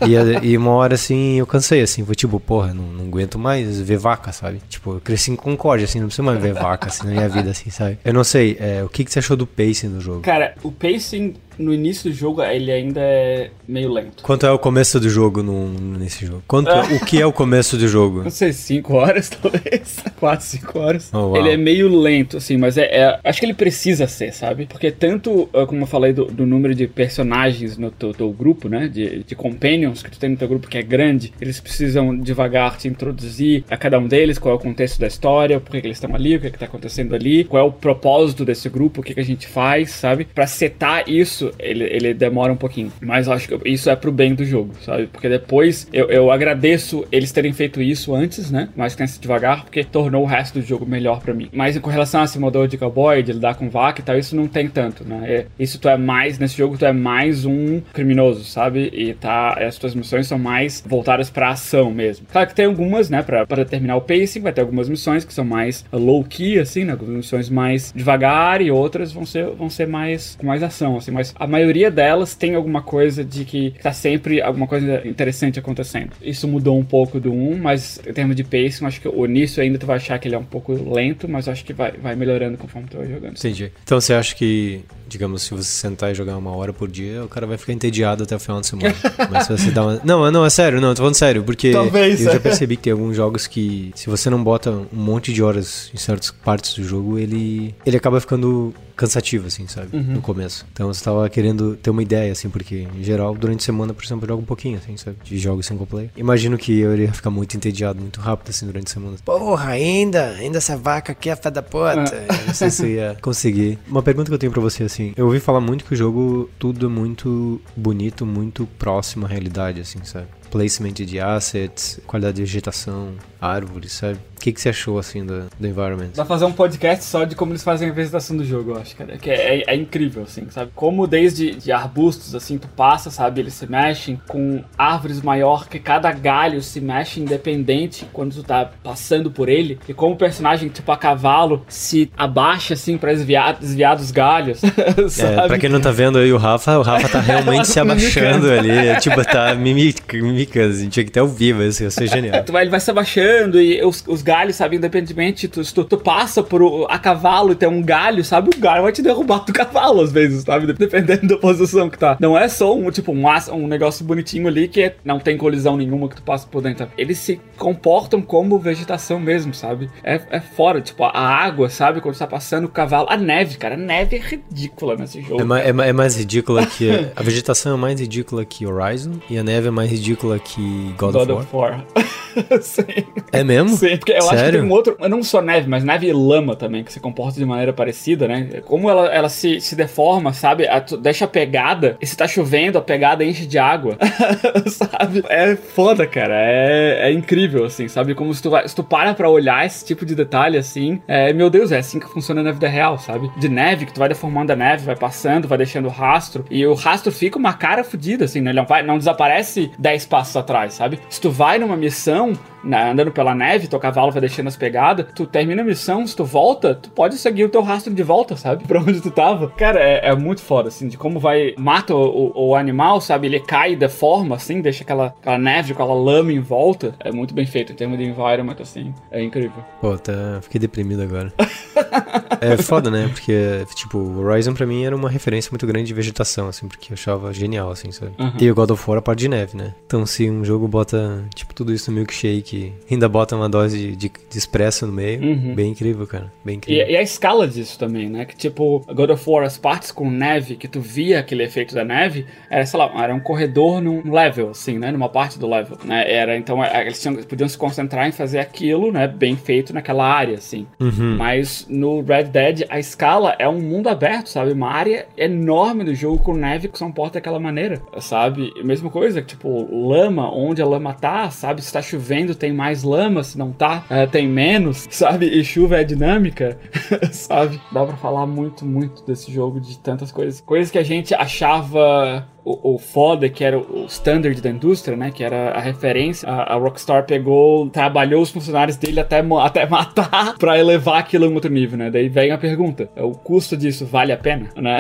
E, e, uma hora, assim, eu cansei, assim, foi tipo, porra, não, não aguento mais ver vaca, sabe? Tipo, eu cresci em Concórdia, assim, não preciso mais ver vaca, assim, na minha vida, assim, sabe? Eu não sei, é, o que, que você achou do pacing do jogo? Cara, o pacing no início do jogo ele ainda é meio lento. Quanto é o começo do jogo no, nesse jogo? Quanto, o que é o começo do jogo? Não sei, 5 horas talvez. 4, 5 horas. Oh, ele é meio lento, assim, mas é, é, Acho que ele precisa ser, sabe? Porque tanto, ah, como eu falei do, do número de personagens no teu, teu, grupo, né? De, de companions que tu tem no teu grupo que é grande, eles precisam devagar te introduzir a cada um deles, qual é o contexto da história, por que, que eles estão ali, o que, que tá acontecendo ali, qual é o propósito desse grupo, o que, que a gente faz, sabe? Pra setar isso ele, ele demora um pouquinho. Mas acho que isso é pro bem do jogo, sabe? Porque depois eu, eu agradeço eles terem feito isso antes, né? Mais que devagar, porque tornou o resto do jogo melhor para mim. Mas com relação a esse modelo de cowboy, de lidar com vaca e tal, isso não tem tanto, né? É, isso tu é mais, nesse jogo tu é mais um criminoso, sabe? E tá, as tuas missões são mais voltadas pra ação mesmo. Claro que tem algumas, né, pra determinar o pacing, vai ter algumas missões que são mais low-key, assim, né? Algumas missões mais devagar e outras vão ser, vão ser mais com mais ação, assim, mas a maioria delas tem alguma coisa de que tá sempre alguma coisa interessante acontecendo. Isso mudou um pouco do 1, mas em termos de pacing, acho que o início ainda tu vai achar que ele é um pouco lento, mas acho que vai, vai melhorando conforme tu vai jogando. Entendi. Então você acha que digamos, se você sentar e jogar uma hora por dia, o cara vai ficar entediado até o final de semana. Mas se você dá uma. Não, não, é sério, não, tô falando sério, porque Talvez, eu já percebi que tem alguns jogos que, se você não bota um monte de horas em certas partes do jogo, ele, ele acaba ficando cansativo, assim, sabe? Uhum. No começo. Então você tava querendo ter uma ideia, assim, porque em geral, durante a semana, por exemplo, eu jogo um pouquinho, assim, sabe? De jogos single player. Imagino que eu iria ficar muito entediado, muito rápido, assim, durante a semana. Porra, ainda? Ainda essa vaca aqui é a fé da puta. Ah. Não sei se eu ia conseguir. Uma pergunta que eu tenho pra você, assim, Sim, eu ouvi falar muito que o jogo tudo é muito bonito, muito próximo à realidade, assim, sabe? Placement de assets, qualidade de vegetação, árvores, sabe? O que, que você achou, assim, do, do environment? Dá pra fazer um podcast só de como eles fazem a vegetação do jogo, eu acho, cara. Que é, é, é incrível, assim, sabe? Como desde de arbustos, assim, tu passa, sabe? Eles se mexem com árvores maior, que cada galho se mexe independente quando tu tá passando por ele. E como o personagem, tipo, a cavalo, se abaixa, assim, pra desviar, desviar dos galhos? É, pra quem não tá vendo aí o Rafa, o Rafa tá realmente se abaixando ali. Tipo, tá mimicando, assim, tinha que ter ao vivo, assim, isso é genial. ele vai se abaixando e os, os galhos, sabe, independentemente, tu, tu, tu passa por a cavalo e tem um galho, sabe, o galho vai te derrubar do cavalo às vezes, sabe, dependendo da posição que tá. Não é só um, tipo, um, um negócio bonitinho ali que é, não tem colisão nenhuma que tu passa por dentro. Eles se comportam como vegetação mesmo, sabe? É, é fora, tipo, a água, sabe, quando tu tá passando o cavalo. A neve, cara, a neve é ridícula nesse jogo. É, ma, é, é, mais ridícula que. A vegetação é mais ridícula que Horizon e a neve é mais ridícula que God, God of War. Of War. Sim. É mesmo? Sim, porque eu Sério? acho que tem um outro, não só neve, mas neve e lama também, que se comporta de maneira parecida, né? Como ela, ela se, se deforma, sabe? A, tu deixa a pegada, e se tá chovendo, a pegada enche de água, sabe? É foda, cara. É, é incrível, assim, sabe? Como se tu, se tu para pra olhar esse tipo de detalhe, assim, é, meu Deus, é assim que funciona na vida real, sabe? De neve, que tu vai deformando a neve, vai passando, vai deixando rastro, e o rastro fica uma cara fodida, assim, né? Ele não, vai, não desaparece 10 passos atrás, sabe? Se tu vai numa missão, na, andando pela neve, teu cavalo vai deixando as pegadas, tu termina a missão, se tu volta, tu pode seguir o teu rastro de volta, sabe? Pra onde tu tava. Cara, é, é muito foda, assim, de como vai. Mata o, o, o, animal, sabe? Ele cai da forma, assim, deixa aquela, aquela neve, aquela lama em volta. É muito bem feito em termos de environment, assim. É incrível. Pô, tá. Fiquei deprimido agora. é foda, né? Porque, tipo, o Horizon pra mim era uma referência muito grande de vegetação, assim, porque eu achava genial, assim, sabe? Uhum. E o God of War a parte de neve, né? Então, se um jogo bota, tipo, tudo isso no milkshake, ainda bota uma dose de, de expresso no meio, uhum. bem incrível, cara. Bem incrível. E, e, a escala disso também, né? Que, tipo, God of War, as partes com neve, que tu via aquele efeito da neve, era, sei lá, era um corredor num level, assim, né? Numa parte do level, né? Era, então, eles tinham, podiam se concentrar em fazer aquilo, né? Bem feito naquela área, assim. Uhum. Mas no Red Dead, a escala é um mundo aberto, sabe? Uma área enorme do jogo com neve que se comporta daquela maneira, sabe? Mesma coisa, tipo, lama, onde a lama tá, sabe? Se tá chovendo, tem mais lama, se não tá, é, tem menos, sabe? E chuva é dinâmica, sabe? Dá pra falar muito, muito desse jogo, de tantas coisas. Coisas que a gente achava o, o foda, que era o standard da indústria, né? Que era a referência. A, a, Rockstar pegou, trabalhou os funcionários dele até, até matar pra elevar aquilo a um outro nível, né? Daí vem a pergunta: o custo disso vale a pena, né?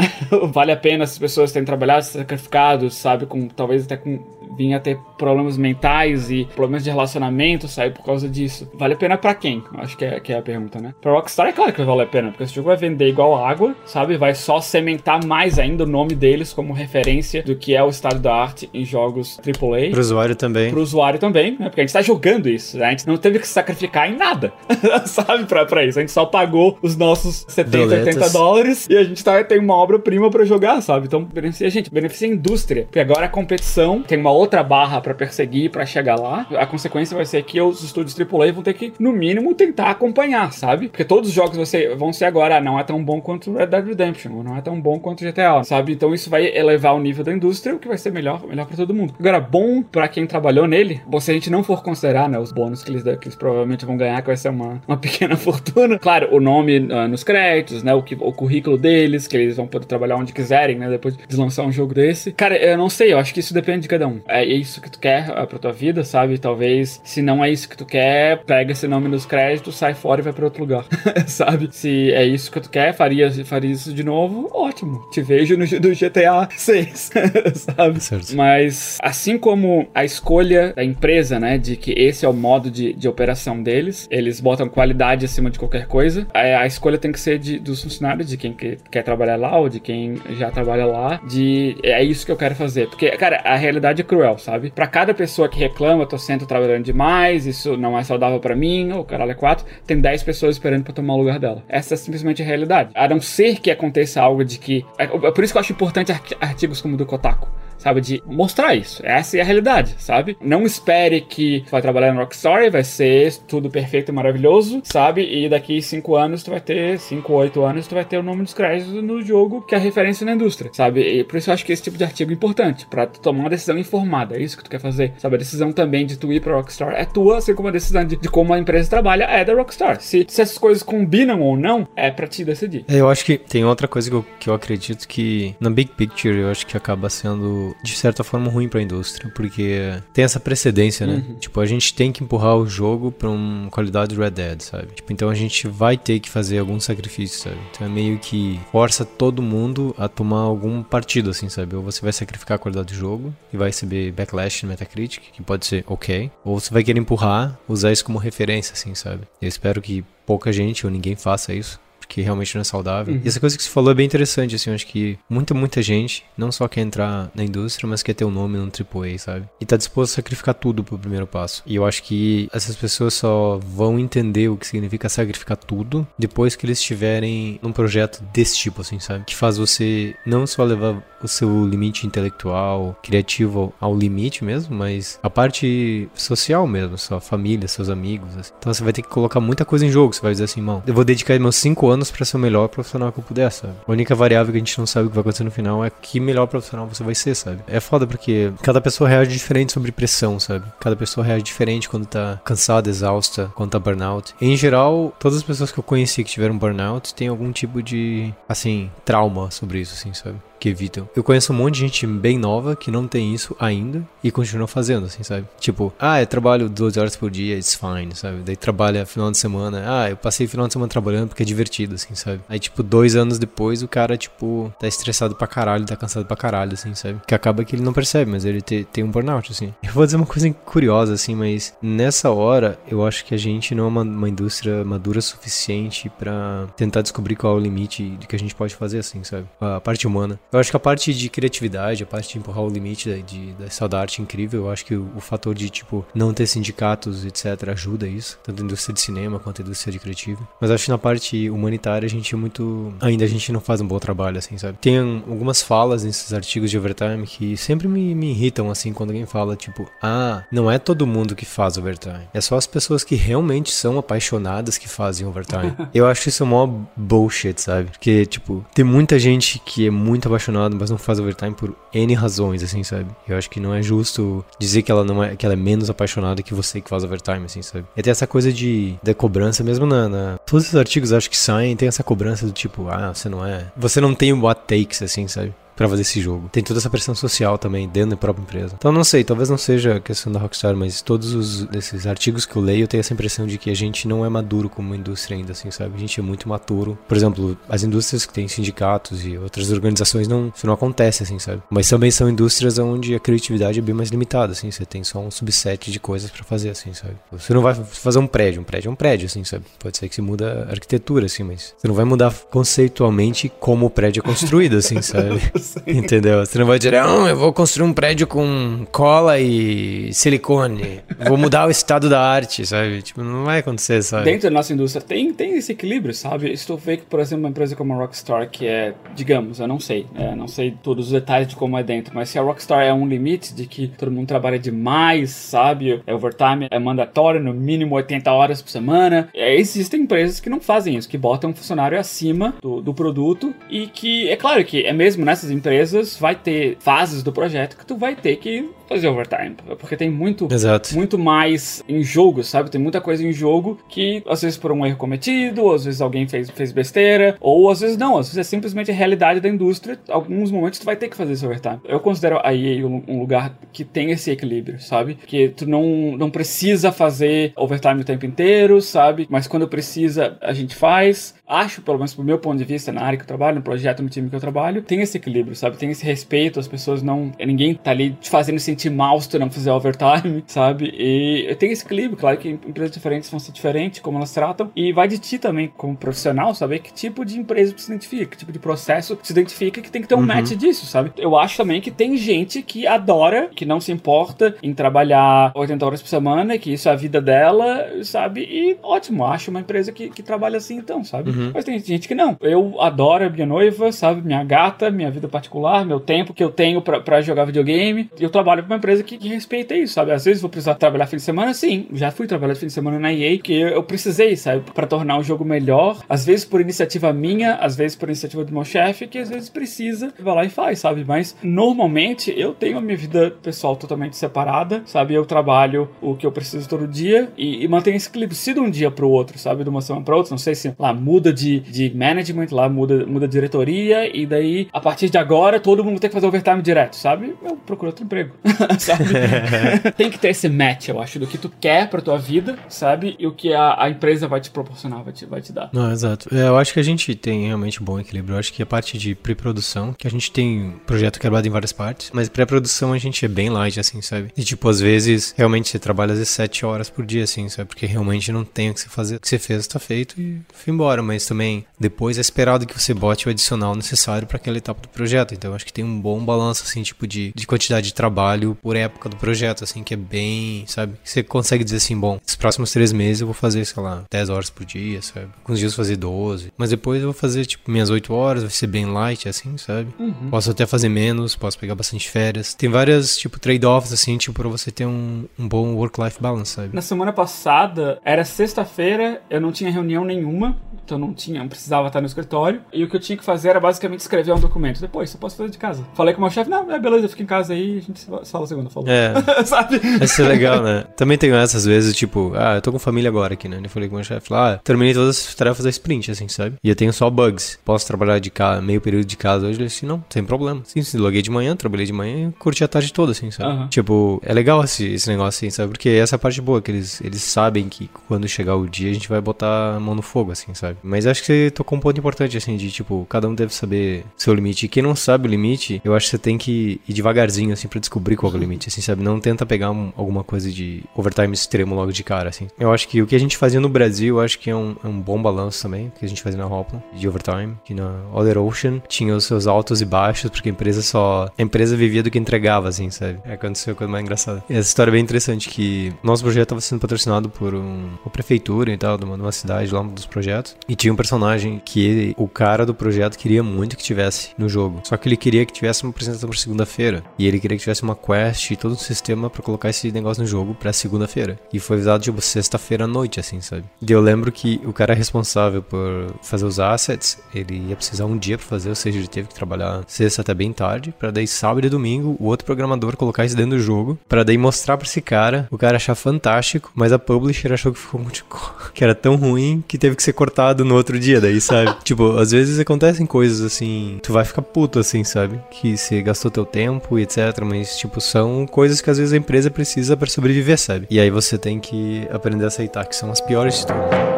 vale a pena as pessoas terem trabalhado, sacrificado, sabe? Com talvez até com vinha ter problemas mentais e problemas de relacionamento sair por causa disso. Vale a pena para quem? Acho que é, que é a pergunta, né? Pra Rockstar é claro que vale a pena, porque esse jogo vai vender igual água, sabe? Vai só cementar mais ainda o nome deles como referência do que é o estado da arte em jogos AAA. Pro usuário também. Pro usuário também, né? Porque a gente tá jogando isso, né? A gente não teve que se sacrificar em nada, sabe? Pra, pra isso. A gente só pagou os nossos 70, Doletas. 80 dólares e a gente tá, tem uma obra-prima para jogar, sabe? Então beneficia a gente, beneficia a indústria. Porque agora a competição tem uma outra barra para perseguir, para chegar lá. A consequência vai ser que os estúdios AAA vão ter que, no mínimo, tentar acompanhar, sabe? Porque todos os jogos você, vão ser agora, ah, não é tão bom quanto Red Dead Redemption, ou não é tão bom quanto GTA, sabe? Então isso vai elevar o nível da indústria, o que vai ser melhor, melhor para todo mundo. Agora, bom para quem trabalhou nele, bom, se a gente não for considerar, né, os bônus que eles, que eles provavelmente vão ganhar, que vai ser uma, uma pequena fortuna. Claro, o nome uh, nos créditos, né, o, que, o currículo deles, que eles vão poder trabalhar onde quiserem, né, depois de lançar um jogo desse. Cara, eu não sei, eu acho que isso depende de cada um. É isso que tu quer uh, pra tua vida, sabe? Talvez, se não é isso que tu quer, pega esse nome nos créditos, sai fora e vai pra outro lugar, sabe? Se é isso que tu quer, faria, faria isso de novo, ótimo. Te vejo no, no GTA 6, sabe? Certo. Mas, assim como a escolha da empresa, né, de que esse é o modo de, de operação deles, eles botam qualidade acima de qualquer coisa, a, a escolha tem que ser de, dos funcionários, de quem que, quer trabalhar lá ou de quem já trabalha lá, de é isso que eu quero fazer. Porque, cara, a realidade é cruel, sabe? Pra cada pessoa que reclama, tô sendo trabalhando demais, isso não é saudável para mim, ou caralho é quatro, tem 10 pessoas esperando para tomar o lugar dela. Essa é simplesmente a realidade. A não ser que aconteça algo de que. É, é por isso que eu acho importante artigos como o do Kotaku sabe? De mostrar isso. Essa é a realidade, sabe? Não espere que tu vai trabalhar no Rockstar e vai ser tudo perfeito e maravilhoso, sabe? E daqui 5 anos tu vai ter, 5 ou 8 anos, tu vai ter o nome dos créditos no jogo que é referência na indústria, sabe? E por isso eu acho que esse tipo de artigo é importante, pra tu tomar uma decisão informada. É isso que tu quer fazer, sabe? A decisão também de tu ir pra Rockstar é tua, assim como a decisão de, de como a empresa trabalha é da Rockstar. Se, se essas coisas combinam ou não, é pra te decidir. É, eu acho que tem outra coisa que eu, que eu acredito que, na big picture, eu acho que acaba sendo, de certa forma, ruim pra indústria, porque tem essa precedência, né? Uhum. Tipo, a gente tem que empurrar o jogo pra uma qualidade Red Dead, sabe? Tipo, então a gente vai ter que fazer algum sacrifício, sabe? Então é meio que força todo mundo a tomar algum partido, assim, sabe? Ou você vai sacrificar a qualidade do jogo e vai receber backlash no Metacritic, que pode ser ok, ou você vai querer empurrar, usar isso como referência, assim, sabe? Eu espero que pouca gente ou ninguém faça isso que realmente não é saudável. Uhum. E essa coisa que você falou é bem interessante, assim, eu acho que muita, muita gente não só quer entrar na indústria, mas quer ter o um nome no AAA, sabe? E tá disposto a sacrificar tudo pro primeiro passo. E eu acho que essas pessoas só vão entender o que significa sacrificar tudo depois que eles estiverem num projeto desse tipo, assim, sabe? Que faz você não só levar o seu limite intelectual, criativo ao limite mesmo, mas a parte social mesmo, sua família, seus amigos. Assim. Então você vai ter que colocar muita coisa em jogo. Você vai dizer assim, mano, eu vou dedicar meus cinco anos para ser o melhor profissional que eu puder, sabe? A única variável que a gente não sabe o que vai acontecer no final é que melhor profissional você vai ser, sabe? É foda porque cada pessoa reage diferente sobre pressão, sabe? Cada pessoa reage diferente quando tá cansada, exausta, quando tá burnout. Em geral, todas as pessoas que eu conheci que tiveram burnout têm algum tipo de, assim, trauma sobre isso, assim, sabe? Que evitam. Eu conheço um monte de gente bem nova que não tem isso ainda e continua fazendo, assim, sabe? Tipo, ah, eu trabalho 12 horas por dia, it's fine, sabe? Daí trabalha final de semana, ah, eu passei final de semana trabalhando porque é divertido, assim, sabe? Aí, tipo, dois anos depois o cara, tipo, tá estressado pra caralho, tá cansado pra caralho, assim, sabe? Que acaba que ele não percebe, mas ele te, tem um burnout, assim. Eu vou dizer uma coisa curiosa, assim, mas nessa hora eu acho que a gente não é uma, uma indústria madura suficiente para tentar descobrir qual é o limite de que a gente pode fazer, assim, sabe? A parte humana. Eu acho que a parte de criatividade, a parte de empurrar o limite da, de, dessa da arte incrível, eu acho que o, o, fator de, tipo, não ter sindicatos, etc., ajuda isso, tanto a indústria de cinema quanto a indústria de criativo. Mas acho que na parte humanitária a gente é muito. Ainda a gente não faz um bom trabalho, assim, sabe? Tem algumas falas nesses artigos de overtime que sempre me, me irritam, assim, quando alguém fala, tipo, ah, não é todo mundo que faz overtime. É só as pessoas que realmente são apaixonadas que fazem overtime. eu acho isso mó bullshit, sabe? Porque, tipo, tem muita gente que é muito apaixonada apaixonado, mas não faz overtime por N razões, assim, sabe? Eu acho que não é justo dizer que ela não é, que ela é menos apaixonada que você que faz overtime, assim, sabe? E tem essa coisa de da cobrança, mesmo na, na, Todos os artigos acho que saem, tem essa cobrança do tipo, ah, você não é. Você não tem o what takes, assim, sabe? Para fazer esse jogo. Tem toda essa pressão social também dentro da própria empresa. Então não sei, talvez não seja questão da Rockstar, mas todos os desses artigos que eu leio eu tenho essa impressão de que a gente não é maduro como indústria ainda, assim, sabe? A gente é muito maturo. Por exemplo, as indústrias que têm sindicatos e outras organizações não, isso não acontece assim, sabe? Mas também são indústrias onde a criatividade é bem mais limitada, assim, você tem só um subset de coisas para fazer, assim, sabe? Você não vai fazer um prédio, um prédio é um prédio, assim, sabe? Pode ser que se muda a arquitetura, assim, mas você não vai mudar conceitualmente como o prédio é construído, assim, sabe? Entendeu? Você não vai dizer, ah, eu vou construir um prédio com cola e silicone. Vou mudar o estado da arte, sabe? Tipo, não vai acontecer, sabe? Dentro da nossa indústria tem, tem esse equilíbrio, sabe? Tu vê que, por exemplo, uma empresa como a Rockstar, que é, digamos, eu não sei, é, não sei todos os detalhes de como é dentro, mas se a Rockstar é um limite de que todo mundo trabalha demais, sabe? É overtime, é mandatório, no mínimo 80 horas por semana. É, existem empresas que não fazem isso, que botam um funcionário acima do, do produto e que, é claro que é mesmo nessas empresas vai ter fases do projeto que tu vai ter que fazer overtime. Porque tem muito, Exato. muito mais em jogo, sabe? Tem muita coisa em jogo que, às vezes, por um erro cometido, às vezes alguém fez, fez besteira, ou às vezes não, às vezes é simplesmente a realidade da indústria. Alguns momentos tu vai ter que fazer esse overtime. Eu considero a EA um, lugar que tem esse equilíbrio, sabe? Que tu não, não precisa fazer overtime o tempo inteiro, sabe? Mas quando precisa, a gente faz. Acho, pelo menos do meu ponto de vista, na área que eu trabalho, no projeto, no time que eu trabalho, tem esse equilíbrio, sabe? Tem esse respeito, as pessoas não. Ninguém tá ali te fazendo sentir tu não fizer overtime, sabe? E tem esse equilíbrio, claro que empresas diferentes vão ser diferentes, como elas tratam, e vai de ti também, como profissional, saber que tipo de empresa tu se identifica, que tipo de processo se identifica que tem que ter um uhum. match disso, sabe? Eu acho também que tem gente que adora, que não se importa em trabalhar 80 horas por semana, que isso é a vida dela, sabe? E ótimo, acho uma empresa que, que trabalha assim então, sabe? Uhum. Mas tem gente que não. Eu adoro a minha noiva, sabe? Minha gata, minha vida particular, meu tempo que eu tenho para jogar videogame. E eu trabalho pra uma empresa que, que, respeita isso, sabe? Às vezes vou precisar trabalhar fim de semana, sim. Já fui trabalhar fim de semana na EA, que eu, precisei, sabe? para tornar o jogo melhor. Às vezes por iniciativa minha, às vezes por iniciativa do meu chefe, que às vezes precisa, vai lá e faz, sabe? Mas normalmente eu tenho a minha vida pessoal totalmente separada, sabe? Eu trabalho o que eu preciso todo dia e, e mantenho esse. Se de um dia pro outro, sabe? De uma semana pra outra, não sei se lá muda de, de management, lá muda, muda diretoria e daí a partir de agora todo mundo tem que fazer overtime direto, sabe? Eu procuro outro emprego, sabe? tem que ter esse match, eu acho, do que tu quer pra tua vida, sabe? E o que a, a empresa vai te proporcionar, vai te, vai te dar. Não, exato. É, eu acho que a gente tem realmente um bom equilíbrio. Eu acho que a parte de pré-produção, que a gente tem projeto quebrado em várias partes, mas pré-produção a gente é bem light, assim, sabe? E tipo, às vezes, realmente você trabalha às vezes 7 horas por dia, assim, sabe? Porque realmente não tem o que você fazer. O que você fez tá feito e foi embora. Mas também, depois é esperado que você bote o adicional necessário para aquela etapa do projeto. Então, eu acho que tem um bom balanço, assim, tipo, de, de quantidade de trabalho por época do projeto, assim, que é bem, sabe? Você consegue dizer assim, bom, os próximos três meses eu vou fazer, sei lá, 10 horas por dia, sabe? Alguns dias fazer 12. Mas depois eu vou fazer, tipo, minhas 8 horas, vai ser bem light, assim, sabe? Uhum. Posso até fazer menos, posso pegar bastante férias. Tem várias, tipo, trade-offs, assim, tipo, pra você ter um, um bom work-life balance, sabe? Na semana passada, era sexta-feira, eu não tinha reunião nenhuma, então não tinha, não precisava estar no escritório. E o que eu tinha que fazer era basicamente escrever um documento. Depois, eu posso fazer de casa. Falei com o meu chefe, não, é beleza, eu fico em casa aí, a gente fala segunda, falou. É. sabe? Isso é legal, né? Também tenho essas vezes, tipo, ah, eu tô com família agora aqui, né? Eu falei com o meu chefe lá, ah, terminei todas as tarefas da sprint, assim, sabe? E eu tenho só bugs. Posso trabalhar de casa, meio período de casa hoje? Ele disse, não, sem problema. Sim, se loguei de manhã, trabalhei de manhã e curti a tarde toda, assim, sabe? Uhum. Tipo, é legal esse, esse negócio, assim, sabe? Porque essa é a parte boa, que eles, eles sabem que quando chegar o dia a gente vai botar a mão no fogo, assim, sabe? Mas acho que você tocou um ponto importante, assim, de tipo, cada um deve saber seu limite. E quem não sabe o limite, eu acho que você tem que ir devagarzinho, assim, pra descobrir é o limite, assim, sabe? Não tenta pegar um, alguma coisa de overtime extremo logo de cara, assim. Eu acho que o que a gente fazia no Brasil, eu acho que é um, é um bom balanço também, que a gente fazia na Hopla, de overtime, que na Other Ocean tinha os seus altos e baixos, porque a empresa só. A empresa vivia do que entregava, assim, sabe? É aconteceu a coisa mais engraçada. E essa história é bem interessante, que nosso projeto estava sendo patrocinado por um, uma prefeitura e tal, de uma, de uma cidade lá, um dos projetos, e tinha um personagem que ele, o cara do projeto queria muito que tivesse no jogo. Só que ele queria que tivesse uma apresentação para segunda-feira. E ele queria que tivesse uma quest e todo um sistema para colocar esse negócio no jogo pra segunda-feira. E foi avisado, tipo, sexta-feira à noite, assim, sabe? E eu lembro que o cara responsável por fazer os assets, ele ia precisar um dia para fazer, ou seja, ele teve que trabalhar sexta até bem tarde, para daí sábado e domingo o outro programador colocar isso dentro do jogo, para daí mostrar para esse cara, o cara achar fantástico, mas a publisher achou que ficou que era tão ruim que teve que ser cortado no outro dia, daí, sabe? tipo, às vezes acontecem coisas assim, tu vai ficar puto assim, sabe? Que você gastou teu tempo e etc, mas tipo, são coisas que às vezes a empresa precisa para sobreviver, sabe? E aí você tem que aprender a aceitar que são as piores de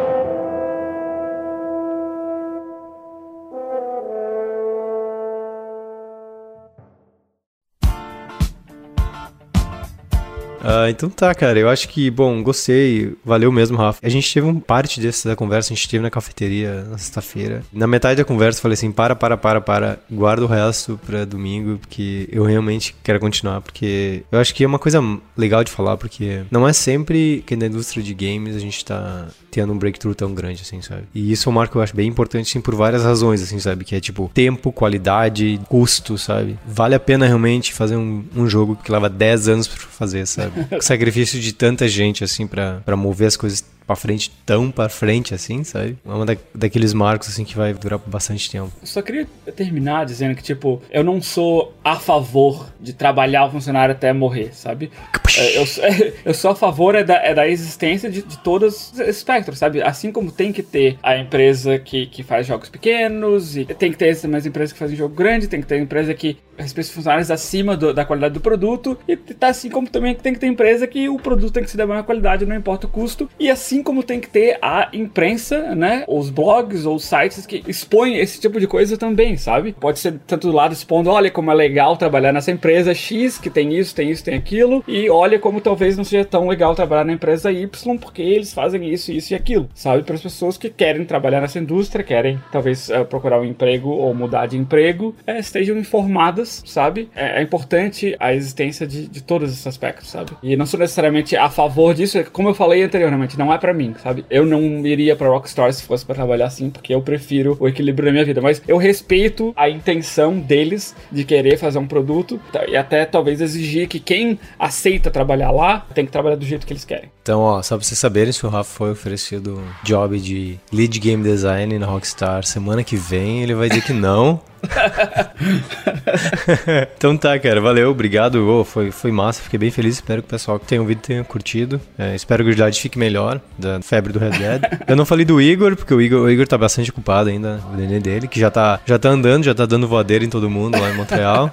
Uh, então tá, cara. Eu acho que, bom, gostei. Valeu mesmo, Rafa. A gente teve um parte dessa conversa, a gente teve na cafeteria na sexta-feira. Na metade da conversa, eu falei assim: para, para, para, para. Guarda o resto pra domingo, porque eu realmente quero continuar. Porque eu acho que é uma coisa legal de falar, porque não é sempre que na indústria de games a gente tá tendo um breakthrough tão grande, assim, sabe? E isso é um marco que eu acho bem importante, assim, por várias razões, assim, sabe? Que é tipo tempo, qualidade, custo, sabe? Vale a pena realmente fazer um, um jogo que leva 10 anos pra fazer, sabe? o sacrifício de tanta gente, assim, para mover as coisas pra frente, tão pra frente assim, sabe? É uma da, daqueles marcos assim que vai durar por bastante tempo. Eu só queria terminar dizendo que, tipo, eu não sou a favor de trabalhar o funcionário até morrer, sabe? É, eu, eu sou a favor é da, é da existência de, de todos os espectros, sabe? Assim como tem que ter a empresa que, que faz jogos pequenos, e tem que ter mais empresas que fazem jogo grande, tem que ter empresa que respeita os funcionários acima do, da qualidade do produto, e tá assim como também tem que ter empresa que o produto tem que ser da mesma qualidade, não importa o custo, e assim assim como tem que ter a imprensa, né? Os blogs ou sites que expõem esse tipo de coisa também, sabe? Pode ser tanto do lado expondo, olha como é legal trabalhar nessa empresa X, que tem isso, tem isso, tem aquilo, e olha como talvez não seja tão legal trabalhar na empresa Y, porque eles fazem isso, isso e aquilo, sabe? Para as pessoas que querem trabalhar nessa indústria, querem talvez uh, procurar um emprego ou mudar de emprego, é, estejam informadas, sabe? É, é importante a existência de, de todos esses aspectos, sabe? E não sou necessariamente a favor disso, como eu falei anteriormente, não é para mim, sabe? Eu não iria pra Rockstar se fosse para trabalhar assim, porque eu prefiro o equilíbrio da minha vida. Mas eu respeito a intenção deles de querer fazer um produto tá, e até talvez exigir que quem aceita trabalhar lá tem que trabalhar do jeito que eles querem. Então, ó, só pra vocês saberem, se o Rafa foi oferecido job de lead game design na Rockstar semana que vem, ele vai dizer que não. então tá, cara, valeu, obrigado. Oh, foi, foi massa, fiquei bem feliz. Espero que o pessoal que tenha ouvido tenha curtido. É, espero que o Gilad fique melhor da febre do Red Dead. Eu não falei do Igor, porque o Igor, o Igor tá bastante ocupado ainda, o neném dele, que já tá, já tá andando, já tá dando voadeira em todo mundo lá em Montreal.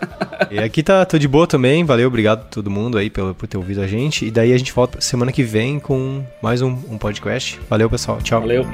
E aqui tá, tô de boa também, valeu, obrigado a todo mundo aí pelo, por ter ouvido a gente. E daí a gente volta semana que vem com mais um, um podcast. Valeu, pessoal, tchau. Valeu.